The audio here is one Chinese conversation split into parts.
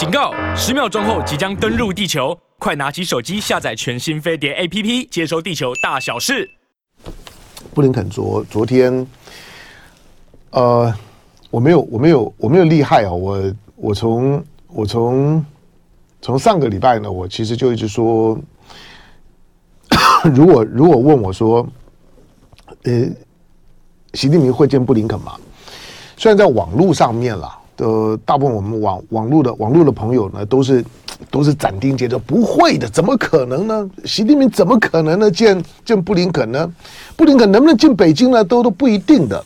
警告！十秒钟后即将登陆地球，快拿起手机下载全新飞碟 APP，接收地球大小事。布林肯昨昨天，呃，我没有，我没有，我没有厉害啊！我我从我从从上个礼拜呢，我其实就一直说，如果如果问我说，呃，习近平会见布林肯吗？虽然在网络上面了。呃，大部分我们网网络的网络的朋友呢，都是 都是斩钉截铁，不会的，怎么可能呢？习近平怎么可能呢？见见布林肯呢？布林肯能不能进北京呢？都都不一定的。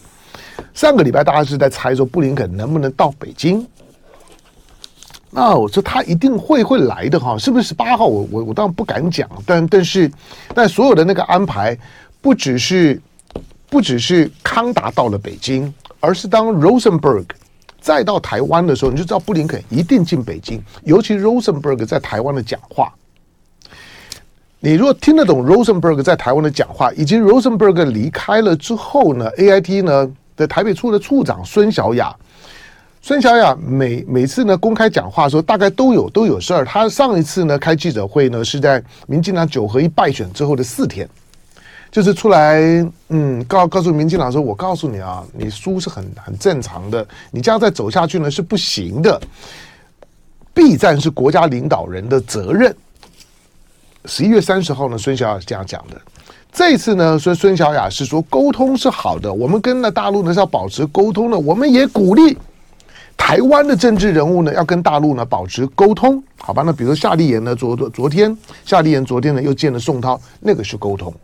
上个礼拜大家是在猜说布林肯能不能到北京。那我说他一定会会来的哈，是不是十八号？我我我当然不敢讲，但但是但所有的那个安排，不只是不只是康达到了北京，而是当 Rosenberg。再到台湾的时候，你就知道布林肯一定进北京。尤其 Rosenberg 在台湾的讲话，你如果听得懂 Rosenberg 在台湾的讲话，以及 Rosenberg 离开了之后呢，AIT 呢的台北处的处长孙小雅，孙小雅每每次呢公开讲话的时候，大概都有都有事儿。他上一次呢开记者会呢是在民进党九合一败选之后的四天。就是出来，嗯，告告诉民进党说，我告诉你啊，你输是很很正常的，你这样再走下去呢是不行的。备战是国家领导人的责任。十一月三十号呢，孙小雅是这样讲的。这次呢，说孙小雅是说沟通是好的，我们跟那大陆呢是要保持沟通的，我们也鼓励台湾的政治人物呢要跟大陆呢保持沟通，好吧？那比如夏立言呢，昨昨天夏立言昨天呢又见了宋涛，那个是沟通。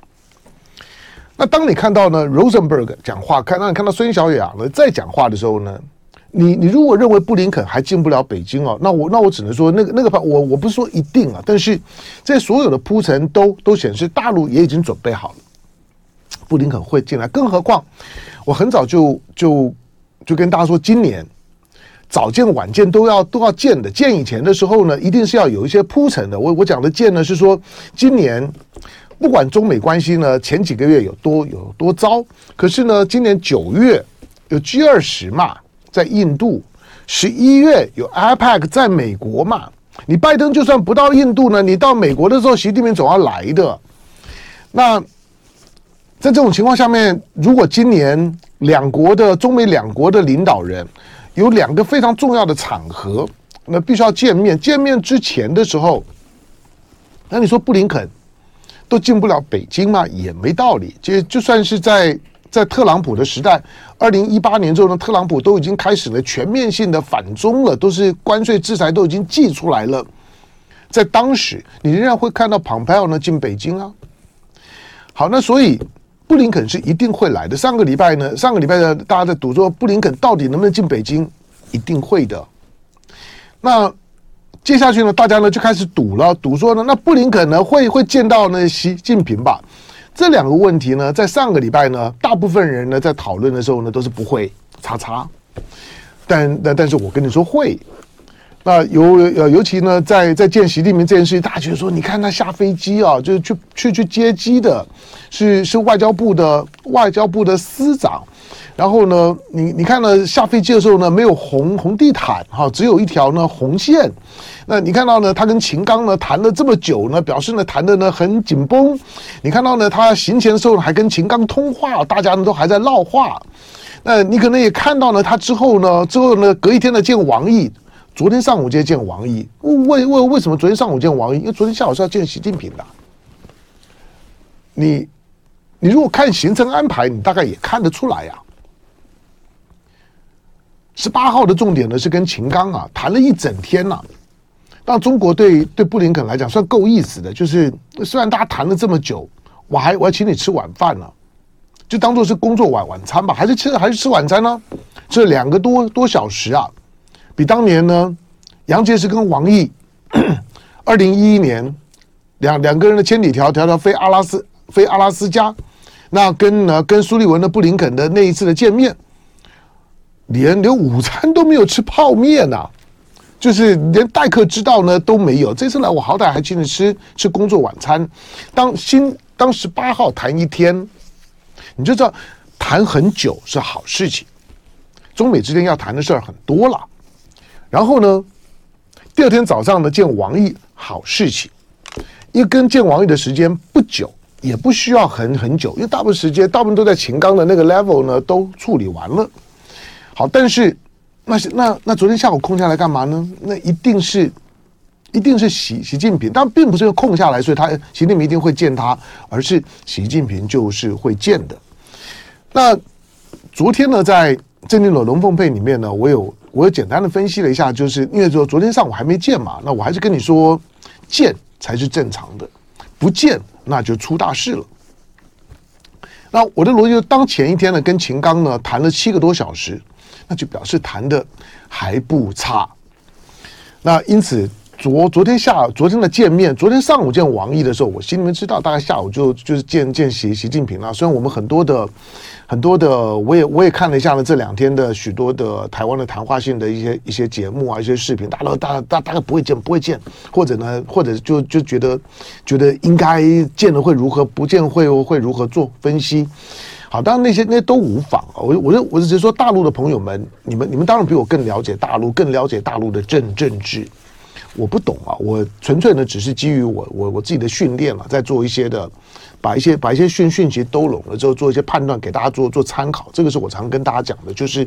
那当你看到呢，Rosenberg 讲话，看当你看到孙小雅呢在讲话的时候呢，你你如果认为布林肯还进不了北京哦，那我那我只能说那个那个我我不是说一定啊，但是这所有的铺陈都都显示大陆也已经准备好了，布林肯会进来，更何况我很早就就就跟大家说，今年早见晚见都要都要见的，见以前的时候呢，一定是要有一些铺陈的。我我讲的见呢是说今年。不管中美关系呢，前几个月有多有多糟，可是呢，今年九月有 G 二十嘛，在印度；十一月有 APEC 在美国嘛。你拜登就算不到印度呢，你到美国的时候，习近平总要来的。那在这种情况下面，如果今年两国的中美两国的领导人有两个非常重要的场合，那必须要见面。见面之前的时候，那你说布林肯？都进不了北京嘛，也没道理。就就算是在在特朗普的时代，二零一八年之后呢，特朗普都已经开始了全面性的反中了，都是关税制裁都已经寄出来了。在当时，你仍然会看到蓬佩奥呢进北京啊。好，那所以布林肯是一定会来的。上个礼拜呢，上个礼拜呢，大家在赌说布林肯到底能不能进北京，一定会的。那。接下去呢，大家呢就开始赌了，赌说呢，那布林肯呢会会见到呢习近平吧？这两个问题呢，在上个礼拜呢，大部分人呢在讨论的时候呢，都是不会，叉叉。但但但是我跟你说会。那尤呃尤其呢，在在见习近平这件事情，大家觉得说，你看他下飞机啊，就是去去去接机的，是是外交部的外交部的司长。然后呢，你你看呢，下飞机的时候呢，没有红红地毯哈，只有一条呢红线。那你看到呢，他跟秦刚呢谈了这么久呢，表示呢谈的呢很紧绷。你看到呢，他行前的时候还跟秦刚通话，大家呢都还在唠话。那你可能也看到呢，他之后呢，之后呢，隔一天呢见王毅，昨天上午就见王毅。为为为什么昨天上午见王毅？因为昨天下午是要见习近平的。你你如果看行程安排，你大概也看得出来呀。十八号的重点呢是跟秦刚啊谈了一整天呐、但中国对对布林肯来讲算够意思的，就是虽然大家谈了这么久，我还我还请你吃晚饭呢、就当做是工作晚晚餐吧，还是吃还是吃晚餐呢？这两个多多小时啊，比当年呢杨洁篪跟王毅 二零一一年两两个人的千里迢迢迢飞阿拉斯飞阿拉斯加，那跟呢跟苏利文的布林肯的那一次的见面。连连午餐都没有吃泡面呐、就是连待客之道呢都没有。这次来我好歹还请你吃吃工作晚餐。当新当十八号谈一天，你就知道谈很久是好事情。中美之间要谈的事儿很多了。然后呢，第二天早上呢见王毅，好事情，因为跟见王毅的时间不久，也不需要很很久，因为大部分时间大部分都在秦刚的那个 level 呢都处理完了。好，但是那是那那昨天下午空下来干嘛呢？那一定是。一定是习习近平，但并不是空下来，所以他习近平一定会见他，而是习近平就是会见的。那昨天呢，在正定的龙凤配里面呢，我有我有简单的分析了一下，就是因为说昨天上午还没见嘛，那我还是跟你说，见才是正常的，不见那就出大事了。那我的逻辑就，当前一天呢跟秦刚呢谈了七个多小时，那就表示谈的还不差。那因此。昨昨天下昨天的见面，昨天上午见王毅的时候，我心里面知道，大概下午就就是见见习习近平了。虽然我们很多的很多的，我也我也看了一下呢，这两天的许多的台湾的谈话性的一些一些节目啊，一些视频，大家大大大概不会见不会见，或者呢，或者就就觉得觉得应该见了会如何，不见会会如何做分析。好，当然那些那些都无妨啊。我我我只是说，大陆的朋友们，你们你们当然比我更了解大陆，更了解大陆的政政治。我不懂啊，我纯粹呢只是基于我我我自己的训练啊，在做一些的，把一些把一些讯讯息都拢了之后，做一些判断，给大家做做参考。这个是我常跟大家讲的，就是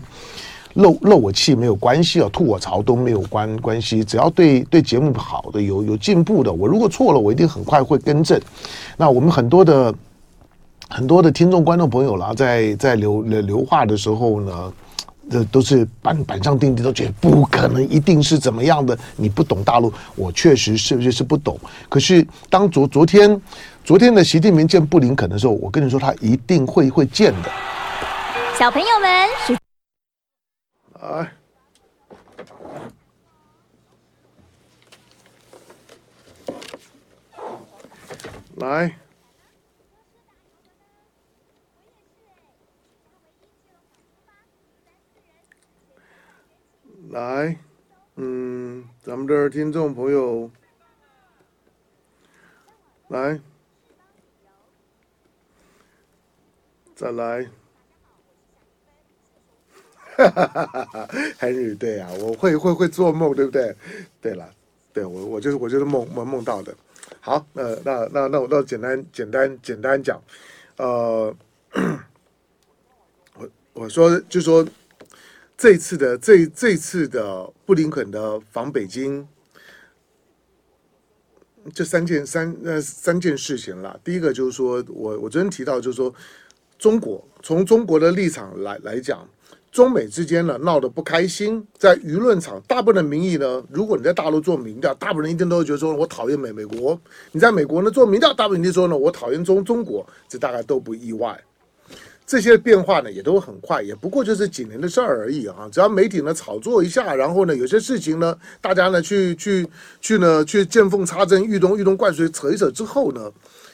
漏漏我气没有关系啊，吐我槽都没有关关系，只要对对节目好的有有进步的，我如果错了，我一定很快会更正。那我们很多的很多的听众观众朋友啦，在在留留留话的时候呢。这都是板板上钉钉，都觉得不可能，一定是怎么样的？你不懂大陆，我确实是不是是不懂？可是当昨昨天昨天的习近平见布林肯的时候，我跟你说，他一定会会见的。小朋友们，是来来。来，嗯，咱们这儿听众朋友，来，再来，哈哈哈哈哈还是对啊，我会会会做梦，对不对？对了，对我我就是我就是梦梦梦到的。好，那那那那我那简单简单简单讲，呃，我我说就说。这次的这这次的布林肯的访北京，这三件三呃三件事情了。第一个就是说我我昨天提到，就是说中国从中国的立场来来讲，中美之间呢闹得不开心，在舆论场大部分的民意呢，如果你在大陆做民调，大部分人一定都会觉得说我讨厌美美国；你在美国呢做民调，大部分人说呢我讨厌中中国，这大概都不意外。这些变化呢也都很快，也不过就是几年的事儿而已啊！只要媒体呢炒作一下，然后呢有些事情呢，大家呢去去去呢去见缝插针、遇东遇东灌水扯一扯之后呢，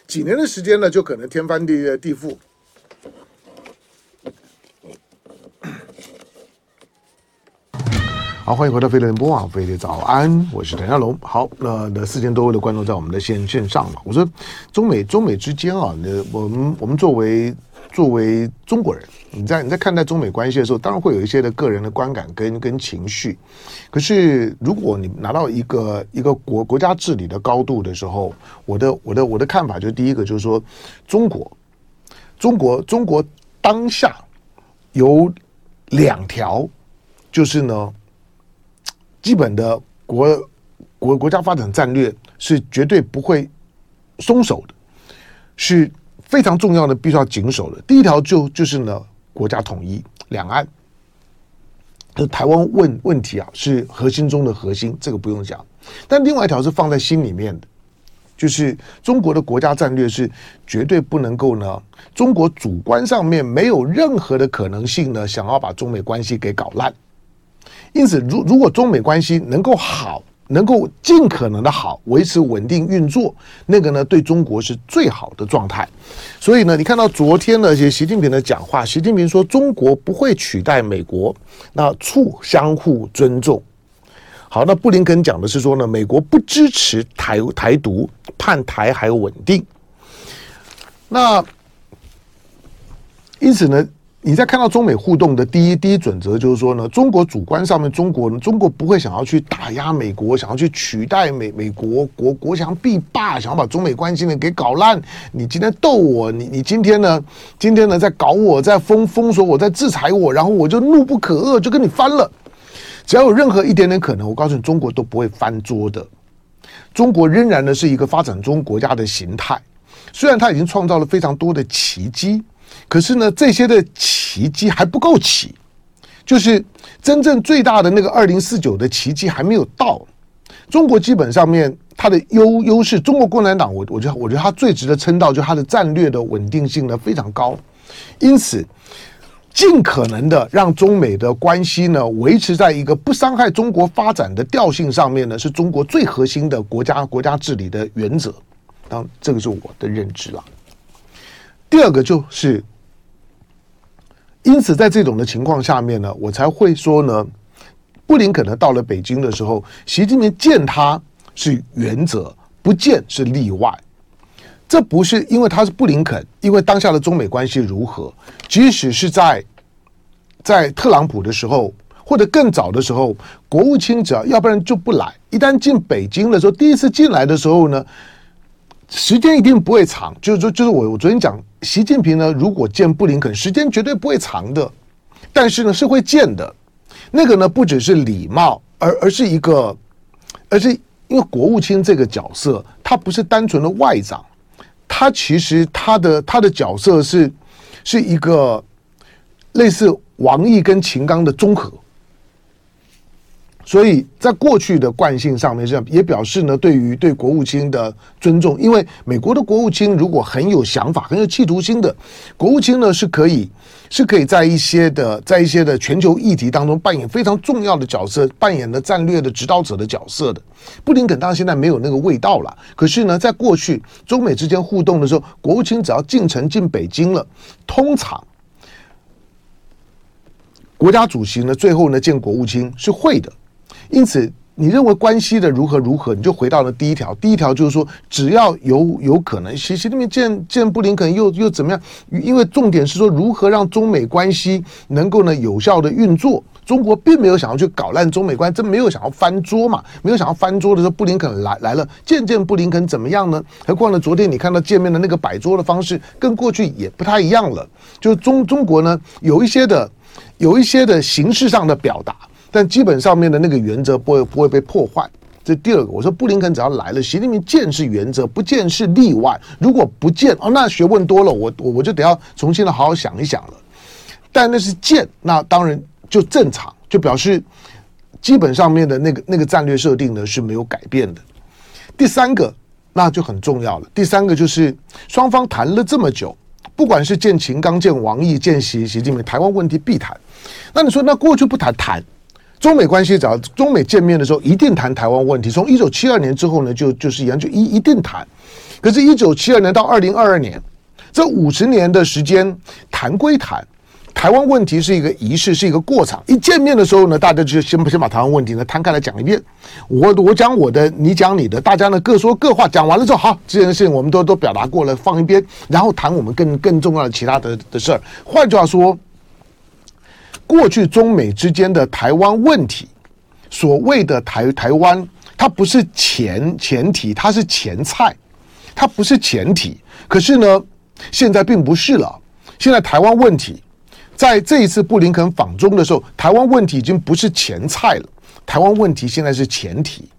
几年的时间呢就可能天翻地地覆。好，欢迎回到飞碟联播网，飞碟早安，我是谭家龙。好，那那四千多位的观众在我们的线线上嘛，我说中美中美之间啊，那我们我们作为。作为中国人，你在你在看待中美关系的时候，当然会有一些的个人的观感跟跟情绪。可是，如果你拿到一个一个国国家治理的高度的时候，我的我的我的看法就是，第一个就是说，中国中国中国当下有两条，就是呢，基本的国国国家发展战略是绝对不会松手的，是。非常重要的，必须要谨守的。第一条就就是呢，国家统一，两岸，就台湾问问题啊，是核心中的核心，这个不用讲。但另外一条是放在心里面的，就是中国的国家战略是绝对不能够呢，中国主观上面没有任何的可能性呢，想要把中美关系给搞烂。因此，如如果中美关系能够好。能够尽可能的好，维持稳定运作，那个呢，对中国是最好的状态。所以呢，你看到昨天的习近平的讲话，习近平说中国不会取代美国，那促相互尊重。好，那布林肯讲的是说呢，美国不支持台台独，盼台海稳定。那因此呢，你在看到中美互动的第一第一准则就是说呢，中国主观上面，中国中国不会想要去打压美国，想要去取代美美国国国强必霸，想要把中美关系呢给搞烂。你今天逗我，你你今天呢，今天呢在搞我，在封封锁我，在制裁我，然后我就怒不可遏，就跟你翻了。只要有任何一点点可能，我告诉你，中国都不会翻桌的。中国仍然呢是一个发展中国家的形态，虽然它已经创造了非常多的奇迹。可是呢，这些的奇迹还不够奇，就是真正最大的那个二零四九的奇迹还没有到。中国基本上面它的优优势，中国共产党，我我觉得我觉得它最值得称道，就是它的战略的稳定性呢非常高，因此尽可能的让中美的关系呢维持在一个不伤害中国发展的调性上面呢，是中国最核心的国家国家治理的原则。当，这个是我的认知了。第二个就是，因此在这种的情况下面呢，我才会说呢，布林肯呢到了北京的时候，习近平见他是原则，不见是例外。这不是因为他是布林肯，因为当下的中美关系如何，即使是在在特朗普的时候，或者更早的时候，国务卿只要要不然就不来，一旦进北京的时候，第一次进来的时候呢，时间一定不会长，就是说，就是我我昨天讲，习近平呢，如果见布林肯，时间绝对不会长的，但是呢是会见的。那个呢不只是礼貌，而而是一个，而是因为国务卿这个角色，他不是单纯的外长，他其实他的他的角色是是一个类似王毅跟秦刚的综合。所以在过去的惯性上面，这样也表示呢，对于对国务卿的尊重。因为美国的国务卿如果很有想法、很有企图心的，国务卿呢是可以是可以 在一些的在一些的全球议题当中扮演非常重要的角色，扮演的战略的指导者的角色的。布林肯当然现在没有那个味道了。可是呢，在过去中美之间互动的时候，国务卿只要进城进北京了，通常国家主席呢最后呢见国务卿是会的。因此，你认为关系的如何如何，你就回到了第一条。第一条就是说，只要有有可能，习习近平见见布林肯又又怎么样？因为重点是说，如何让中美关系能够呢有效的运作。中国并没有想要去搞烂中美关系，真没有想要翻桌嘛？没有想要翻桌的时候，布林肯来来了，见见布林肯怎么样呢？何况呢，昨天你看到见面的那个摆桌的方式，跟过去也不太一样了。就是中中国呢，有一些的有一些的形式上的表达。但基本上面的那个原则不会不会被破坏，这第二个。我说布林肯只要来了，习近平见是原则，不见是例外。如果不见哦，那学问多了，我我我就得要重新的好好想一想了。但那是见，那当然就正常，就表示基本上面的那个那个战略设定呢是没有改变的。第三个那就很重要了。第三个就是双方谈了这么久，不管是见秦刚、见王毅、见习习近平，台湾问题必谈。那你说那过去不谈谈？中美关系，只要中美见面的时候，一定谈台湾问题。从一九七二年之后呢，就就是一样，就一一定谈。可是，一九七二年到二零二二年，这五十年的时间，谈归谈，台湾问题是一个仪式，是一个过场。一见面的时候呢，大家就先先把台湾问题呢摊开来讲一遍。我我讲我的，你讲你的，大家呢各说各话。讲完了之后，好，这件事情我们都都表达过了，放一边，然后谈我们更更重要的其他的的事儿。换句话说。过去中美之间的台湾问题，所谓的台台湾，它不是前前提，它是前菜，它不是前提。可是呢，现在并不是了。现在台湾问题，在这一次布林肯访中的时候，台湾问题已经不是前菜了。台湾问题现在是前提，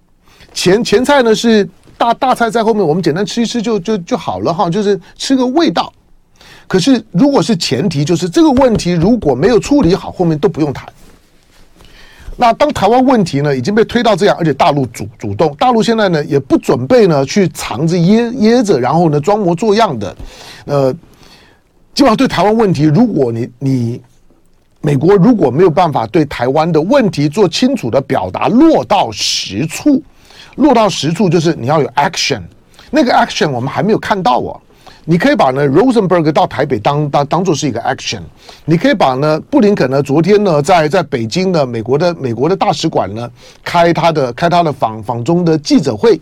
前前菜呢是大大菜在后面，我们简单吃一吃就就就好了哈，就是吃个味道。可是，如果是前提，就是这个问题如果没有处理好，后面都不用谈。那当台湾问题呢已经被推到这样，而且大陆主主动，大陆现在呢也不准备呢去藏着掖掖着，然后呢装模作样的，呃，基本上对台湾问题，如果你你美国如果没有办法对台湾的问题做清楚的表达，落到实处，落到实处就是你要有 action，那个 action 我们还没有看到啊。你可以把呢 Rosenberg 到台北当当当做是一个 action，你可以把呢布林肯呢昨天呢在在北京的美国的美国的大使馆呢开他的开他的访访中的记者会，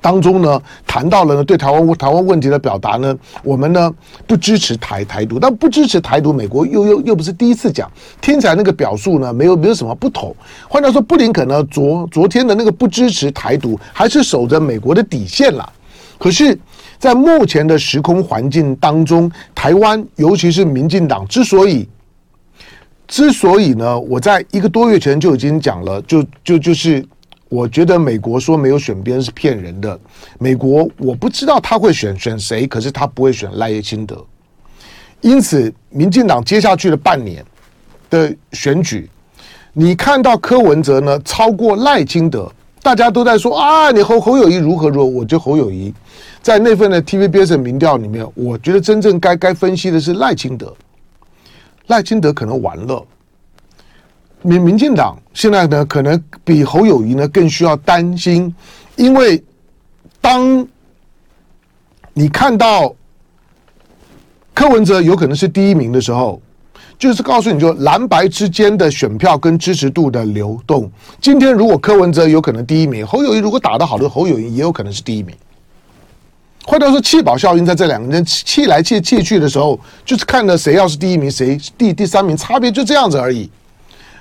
当中呢，谈到了呢对台湾台湾问题的表达呢，我们呢不支持台台独，但不支持台独，美国又又又不是第一次讲，听起来那个表述呢没有没有什么不同。换句话说，布林肯呢昨昨天的那个不支持台独，还是守着美国的底线了。可是，在目前的时空环境当中，台湾尤其是民进党之所以之所以呢，我在一个多月前就已经讲了，就就就是。我觉得美国说没有选边是骗人的。美国我不知道他会选选谁，可是他不会选赖清德。因此，民进党接下去的半年的选举，你看到柯文哲呢超过赖清德，大家都在说啊，你侯侯友谊如何如何。我觉得侯友谊在那份的 TVBS 的民调里面，我觉得真正该该分析的是赖清德。赖清德可能完了。民民进党现在呢，可能比侯友谊呢更需要担心，因为当你看到柯文哲有可能是第一名的时候，就是告诉你说蓝白之间的选票跟支持度的流动。今天如果柯文哲有可能第一名，侯友谊如果打得好的，侯友谊也有可能是第一名。或者说弃保效应在这两个人弃来弃弃去的时候，就是看着谁要是第一名，谁第第三名，差别就这样子而已。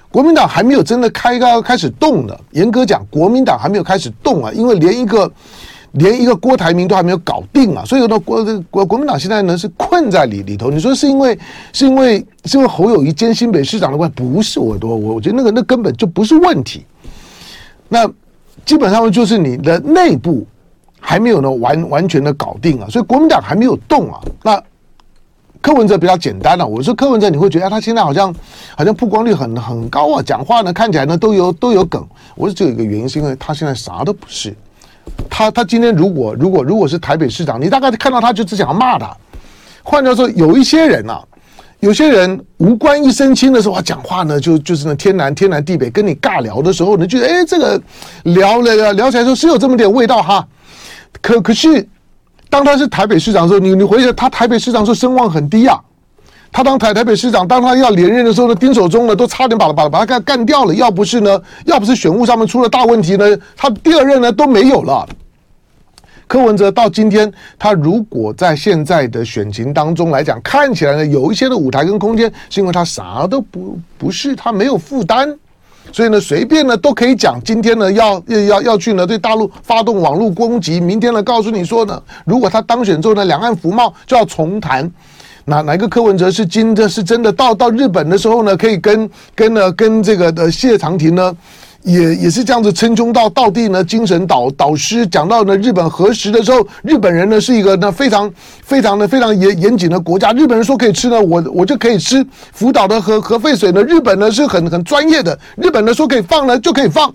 国民党还没有真的开开开始动呢。严格讲，国民党还没有开始动啊，因为连一个连一个郭台铭都还没有搞定啊，所以呢，国国国民党现在呢是困在里里头。你说是因为是因为是因为侯友谊兼新北市长的关系？不是，我多我我觉得那个那根本就不是问题。那基本上就是你的内部还没有呢完完全的搞定啊，所以国民党还没有动啊。那。柯文哲比较简单了，我说柯文哲，你会觉得他现在好像好像曝光率很很高啊，讲话呢看起来呢都有都有梗。我说只有一个原因，是因为他现在啥都不是。他他今天如果如果如果是台北市长，你大概看到他就只想要骂他。换句话说，有一些人啊，有些人无关一身轻的时候，讲话呢就就是那天南天南地北，跟你尬聊的时候，你觉得哎这个聊了聊起来说是有这么点味道哈。可可是。当他是台北市长的时候，你你回想他台北市长时候声望很低啊。他当台台北市长，当他要连任的时候呢，丁守中呢都差点把把把他干干掉了。要不是呢，要不是选务上面出了大问题呢，他第二任呢都没有了。柯文哲到今天，他如果在现在的选情当中来讲，看起来呢有一些的舞台跟空间，是因为他啥都不不是，他没有负担。所以呢，随便呢都可以讲。今天呢，要要要去呢对大陆发动网络攻击。明天呢，告诉你说呢，如果他当选之后呢，两岸服贸就要重谈。哪哪个柯文哲是真的是真的到到日本的时候呢，可以跟跟呢跟这个的谢长廷呢？也也是这样子称兄道道弟呢，精神导导师讲到呢，日本核食的时候，日本人呢是一个呢非常非常的非常严严谨的国家，日本人说可以吃呢，我我就可以吃。福岛的核核废水呢，日本呢是很很专业的，日本呢说可以放呢就可以放。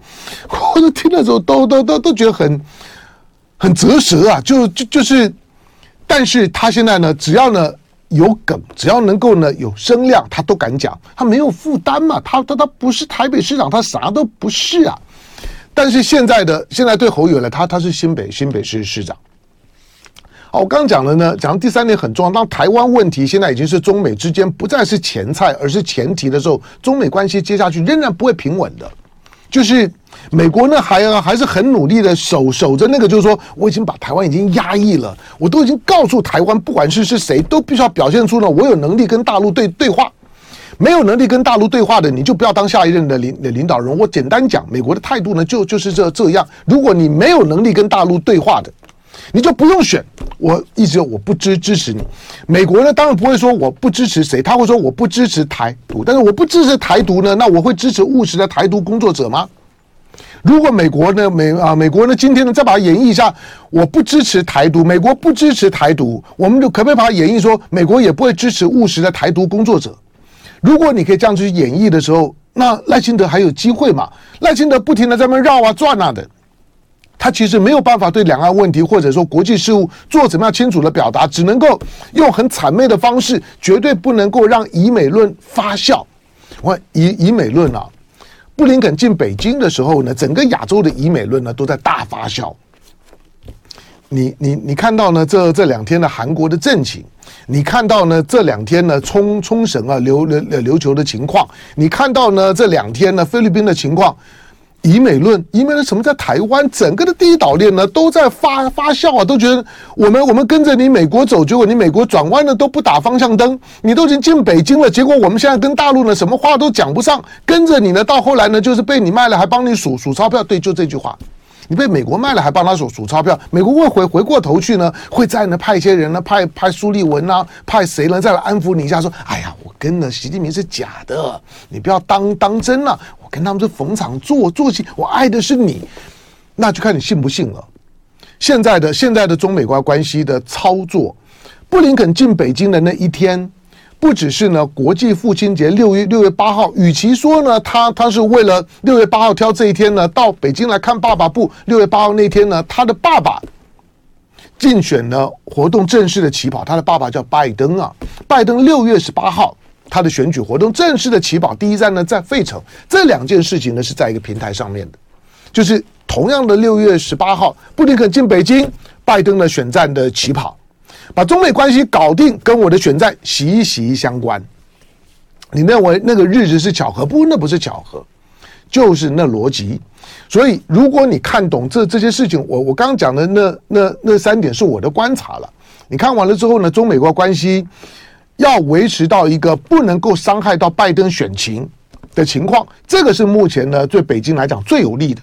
我就听的时候都都都都觉得很很折舌啊，就就就是，但是他现在呢，只要呢。有梗，只要能够呢有声量，他都敢讲。他没有负担嘛，他他他不是台北市长，他啥都不是啊。但是现在的现在对侯友宜，他他是新北新北市市长。好，我刚刚讲了呢，讲第三点很重要。当台湾问题现在已经是中美之间不再是前菜，而是前提的时候，中美关系接下去仍然不会平稳的。就是美国呢，还还是很努力的守守着那个，就是说，我已经把台湾已经压抑了，我都已经告诉台湾，不管是是谁，都必须要表现出呢，我有能力跟大陆对对话。没有能力跟大陆对话的，你就不要当下一任的领的领导人。我简单讲，美国的态度呢，就就是这这样。如果你没有能力跟大陆对话的，你就不用选。我一直我不支支持你。美国呢，当然不会说我不支持谁，他会说我不支持台独。但是我不支持台独呢，那我会支持务实的台独工作者吗？如果美国呢，美啊，美国呢，今天呢，再把它演绎一下，我不支持台独，美国不支持台独，我们就可不可以把它演绎说，美国也不会支持务实的台独工作者？如果你可以这样去演绎的时候，那赖清德还有机会嘛？赖清德不停的在那绕啊转啊的，他其实没有办法对两岸问题或者说国际事务做怎么样清楚的表达，只能够用很谄媚的方式，绝对不能够让以美论发酵。我以以美论啊。布林肯进北京的时候呢，整个亚洲的以美论呢都在大发酵。你你你看到呢，这这两天的韩国的政情，你看到呢这两天呢冲冲绳啊琉琉琉球的情况，你看到呢这两天呢菲律宾的情况，以美论，以美论什么在台湾整个的第一岛链呢都在发发酵啊，都觉得我们我们跟着你美国走，结果你美国转弯呢都不打方向灯，你都已经进北京了，结果我们现在跟大陆呢什么话都讲不上，跟着你呢到后来呢就是被你卖了还帮你数数钞票，对，就这句话。你被美国卖了，还帮他数数钞票？美国会回回过头去呢，会再呢派一些人呢，派派苏利文啊，派谁呢，再来安抚你一下，说：“哎呀，我跟了习近平是假的，你不要当当真了。我跟他们是逢场作作戏，我爱的是你，那就看你信不信了。”现在的现在的中美关关系的操作，布林肯进北京的那一天。不只是呢，国际父亲节六月六月八号，与其说呢，他他是为了六月八号挑这一天呢，到北京来看爸爸，不，六月八号那天呢，他的爸爸竞选呢活动正式的起跑，他的爸爸叫拜登啊，拜登六月十八号他的选举活动正式的起跑，第一站呢在费城，这两件事情呢是在一个平台上面的，就是同样的六月十八号，布林肯进北京，拜登的选战的起跑。把中美关系搞定，跟我的选战息息相关。你认为那个日子是巧合？不，那不是巧合，就是那逻辑。所以，如果你看懂这这些事情，我我刚刚讲的那那那三点是我的观察了。你看完了之后呢，中美国关系要维持到一个不能够伤害到拜登选情的情况，这个是目前呢对北京来讲最有利的。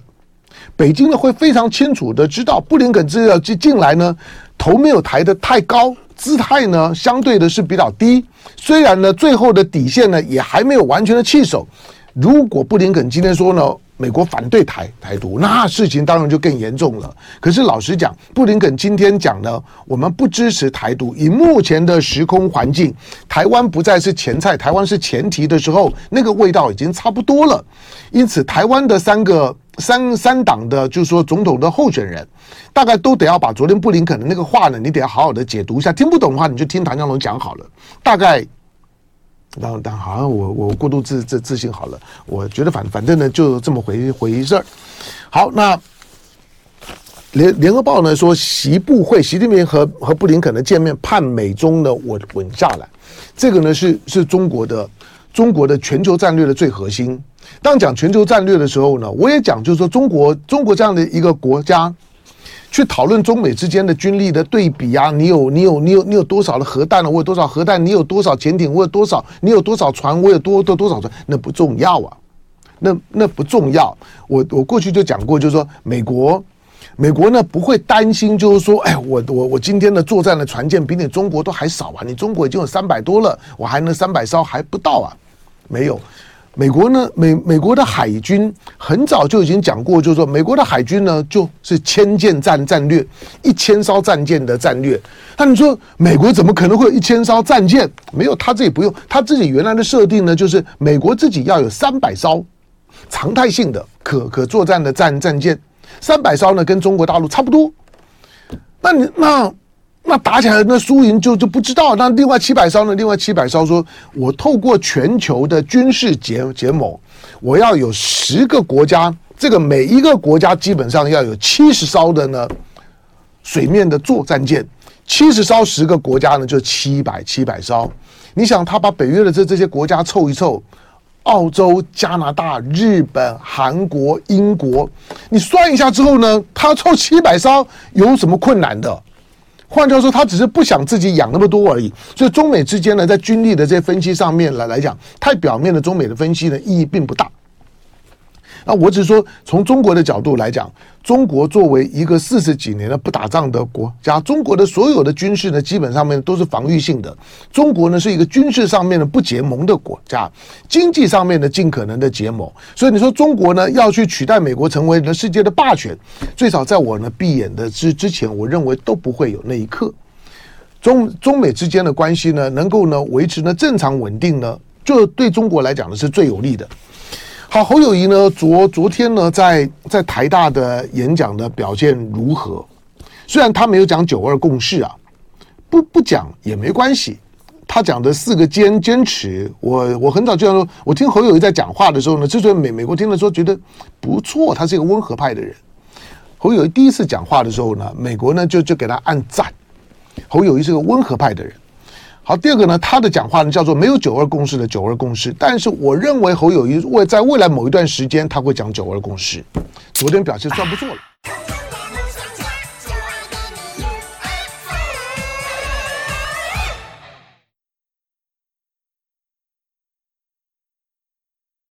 北京呢会非常清楚的知道，布林肯这要进进来呢。头没有抬得太高，姿态呢相对的是比较低。虽然呢，最后的底线呢也还没有完全的弃守。如果布林肯今天说呢，美国反对台台独，那事情当然就更严重了。可是老实讲，布林肯今天讲呢，我们不支持台独。以目前的时空环境，台湾不再是前菜，台湾是前提的时候，那个味道已经差不多了。因此，台湾的三个。三三党的，就是说总统的候选人，大概都得要把昨天布林肯的那个话呢，你得要好好的解读一下。听不懂的话，你就听唐湘龙讲好了。大概，当当好像我我过度自自自信好了。我觉得反反正呢，就这么回回事儿。好，那联联合报呢说，习布会习近平和和布林肯的见面，盼美中呢稳稳下来。这个呢是是中国的中国的全球战略的最核心。当讲全球战略的时候呢，我也讲，就是说中国中国这样的一个国家，去讨论中美之间的军力的对比啊，你有你有你有你有多少的核弹呢？我有多少核弹？你有多少潜艇？我有多少？你有多少船？我有多多多少船？那不重要啊，那那不重要。我我过去就讲过，就是说美国美国呢不会担心，就是说，哎，我我我今天的作战的船舰比你中国都还少啊，你中国已经有三百多了，我还能三百艘还不到啊，没有。美国呢，美美国的海军很早就已经讲过，就是说美国的海军呢，就是千舰战战略，一千艘战舰的战略。那你说美国怎么可能会有一千艘战舰？没有，他自己不用，他自己原来的设定呢，就是美国自己要有三百艘常态性的可可作战的战战舰，三百艘呢跟中国大陆差不多。那你那。那打起来，那输赢就就不知道。那另外七百艘呢？另外七百艘说，我透过全球的军事结结盟，我要有十个国家，这个每一个国家基本上要有七十艘的呢水面的作战舰，七十艘十个国家呢就七百七百艘。你想，他把北约的这这些国家凑一凑，澳洲、加拿大、日本、韩国、英国，你算一下之后呢，他凑七百艘有什么困难的？换句话说，他只是不想自己养那么多而已。所以中美之间呢，在军力的这些分析上面来来讲，太表面的中美的分析呢，意义并不大。那我只是说，从中国的角度来讲，中国作为一个四十几年的不打仗的国家，中国的所有的军事呢，基本上面都是防御性的。中国呢是一个军事上面的不结盟的国家，经济上面的尽可能的结盟。所以你说中国呢要去取代美国成为呢世界的霸权，最少在我呢闭眼的之之前，我认为都不会有那一刻。中中美之间的关系呢，能够呢维持呢正常稳定呢，就对中国来讲呢是最有利的。好，侯友谊呢？昨昨天呢，在在台大的演讲的表现如何？虽然他没有讲九二共识啊，不不讲也没关系。他讲的四个坚坚持，我我很早就说，我听侯友谊在讲话的时候呢，之所以美美国听了说觉得不错，他是一个温和派的人。侯友谊第一次讲话的时候呢，美国呢就就给他按赞。侯友谊是个温和派的人。好，第二个呢，他的讲话呢叫做没有九二共识的九二共识，但是我认为侯友谊未在未来某一段时间他会讲九二共识，昨天表现算不错了。